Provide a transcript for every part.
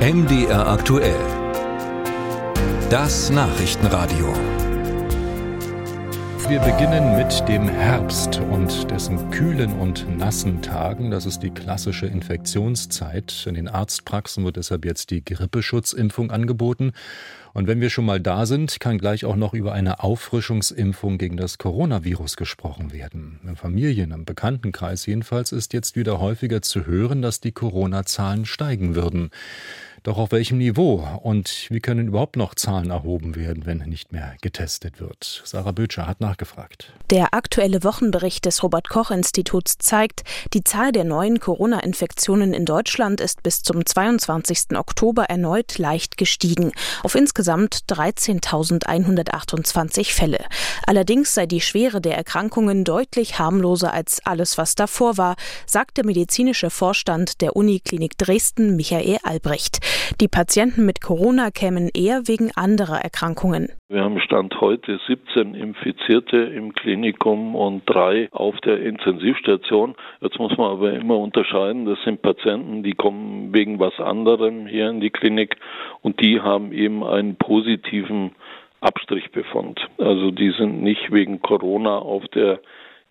MDR aktuell. Das Nachrichtenradio. Wir beginnen mit dem Herbst und dessen kühlen und nassen Tagen. Das ist die klassische Infektionszeit. In den Arztpraxen wird deshalb jetzt die Grippeschutzimpfung angeboten. Und wenn wir schon mal da sind, kann gleich auch noch über eine Auffrischungsimpfung gegen das Coronavirus gesprochen werden. In Familien, im Bekanntenkreis jedenfalls ist jetzt wieder häufiger zu hören, dass die Corona-Zahlen steigen würden. Doch auf welchem Niveau und wie können überhaupt noch Zahlen erhoben werden, wenn nicht mehr getestet wird? Sarah Bötscher hat nachgefragt. Der aktuelle Wochenbericht des Robert Koch Instituts zeigt, die Zahl der neuen Corona-Infektionen in Deutschland ist bis zum 22. Oktober erneut leicht gestiegen, auf insgesamt 13.128 Fälle. Allerdings sei die Schwere der Erkrankungen deutlich harmloser als alles, was davor war, sagt der medizinische Vorstand der Uniklinik Dresden Michael Albrecht. Die Patienten mit Corona kämen eher wegen anderer Erkrankungen. Wir haben Stand heute 17 Infizierte im Klinikum und drei auf der Intensivstation. Jetzt muss man aber immer unterscheiden, das sind Patienten, die kommen wegen was anderem hier in die Klinik und die haben eben einen positiven Abstrichbefund. Also die sind nicht wegen Corona auf der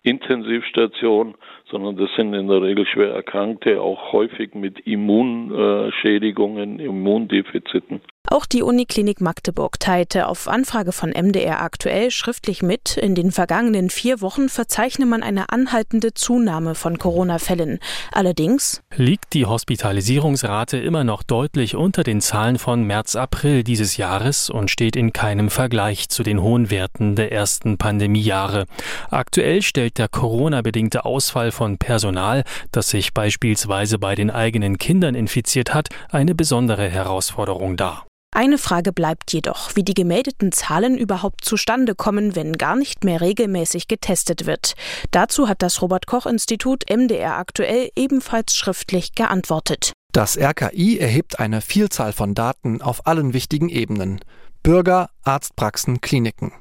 Intensivstation, sondern das sind in der Regel schwer Erkrankte, auch häufig mit Immunschädigungen, Immundefiziten. Auch die Uniklinik Magdeburg teilte auf Anfrage von MDR aktuell schriftlich mit, in den vergangenen vier Wochen verzeichne man eine anhaltende Zunahme von Corona-Fällen. Allerdings liegt die Hospitalisierungsrate immer noch deutlich unter den Zahlen von März, April dieses Jahres und steht in keinem Vergleich zu den hohen Werten der ersten Pandemiejahre. Aktuell stellt der Corona-bedingte Ausfall von Personal, das sich beispielsweise bei den eigenen Kindern infiziert hat, eine besondere Herausforderung dar. Eine Frage bleibt jedoch, wie die gemeldeten Zahlen überhaupt zustande kommen, wenn gar nicht mehr regelmäßig getestet wird. Dazu hat das Robert Koch Institut MDR aktuell ebenfalls schriftlich geantwortet. Das RKI erhebt eine Vielzahl von Daten auf allen wichtigen Ebenen. Bürger, Arztpraxen, Kliniken.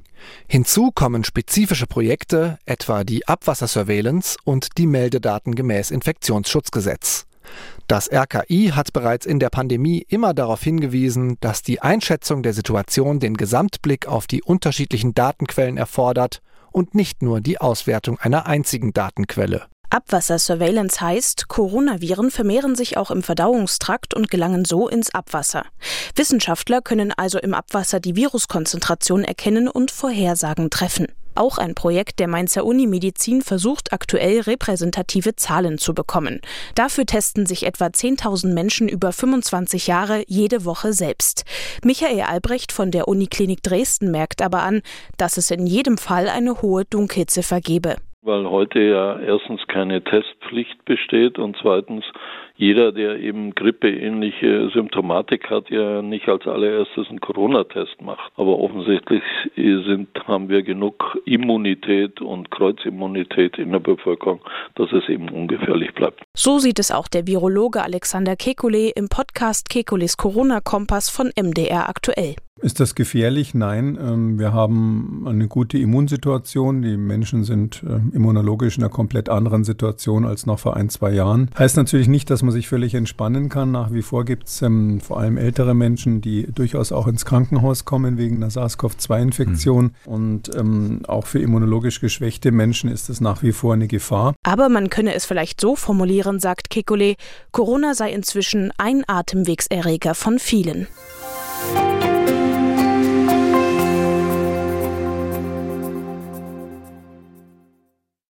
Hinzu kommen spezifische Projekte, etwa die Abwassersurveillance und die Meldedaten gemäß Infektionsschutzgesetz. Das RKI hat bereits in der Pandemie immer darauf hingewiesen, dass die Einschätzung der Situation den Gesamtblick auf die unterschiedlichen Datenquellen erfordert und nicht nur die Auswertung einer einzigen Datenquelle. Abwassersurveillance heißt, Coronaviren vermehren sich auch im Verdauungstrakt und gelangen so ins Abwasser. Wissenschaftler können also im Abwasser die Viruskonzentration erkennen und Vorhersagen treffen. Auch ein Projekt der Mainzer Unimedizin versucht aktuell repräsentative Zahlen zu bekommen. Dafür testen sich etwa 10.000 Menschen über 25 Jahre jede Woche selbst. Michael Albrecht von der Uniklinik Dresden merkt aber an, dass es in jedem Fall eine hohe Dunkelziffer gebe. Weil heute ja erstens keine Testpflicht besteht und zweitens jeder, der eben grippeähnliche Symptomatik hat, ja nicht als allererstes einen Corona-Test macht. Aber offensichtlich sind, haben wir genug Immunität und Kreuzimmunität in der Bevölkerung, dass es eben ungefährlich bleibt. So sieht es auch der Virologe Alexander Kekulé im Podcast Kekules Corona-Kompass von MDR aktuell. Ist das gefährlich? Nein. Ähm, wir haben eine gute Immunsituation. Die Menschen sind ähm, immunologisch in einer komplett anderen Situation als noch vor ein, zwei Jahren. Heißt natürlich nicht, dass man sich völlig entspannen kann. Nach wie vor gibt es ähm, vor allem ältere Menschen, die durchaus auch ins Krankenhaus kommen wegen einer SARS-CoV-2-Infektion. Mhm. Und ähm, auch für immunologisch geschwächte Menschen ist es nach wie vor eine Gefahr. Aber man könne es vielleicht so formulieren, sagt Kekulé, Corona sei inzwischen ein Atemwegserreger von vielen.